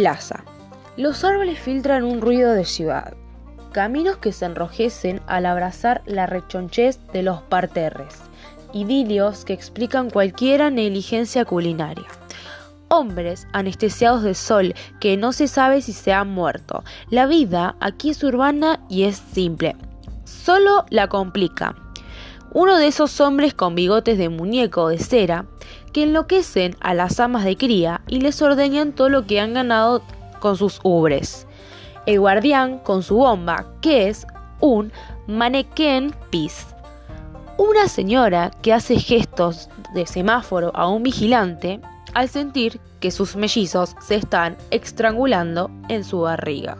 Plaza. Los árboles filtran un ruido de ciudad. Caminos que se enrojecen al abrazar la rechonchez de los parterres. Idilios que explican cualquiera negligencia culinaria. Hombres anestesiados de sol que no se sabe si se han muerto. La vida aquí es urbana y es simple. Solo la complica. Uno de esos hombres con bigotes de muñeco de cera que enloquecen a las amas de cría y les ordeñan todo lo que han ganado con sus ubres. El guardián con su bomba, que es un manequén pis. Una señora que hace gestos de semáforo a un vigilante al sentir que sus mellizos se están estrangulando en su barriga.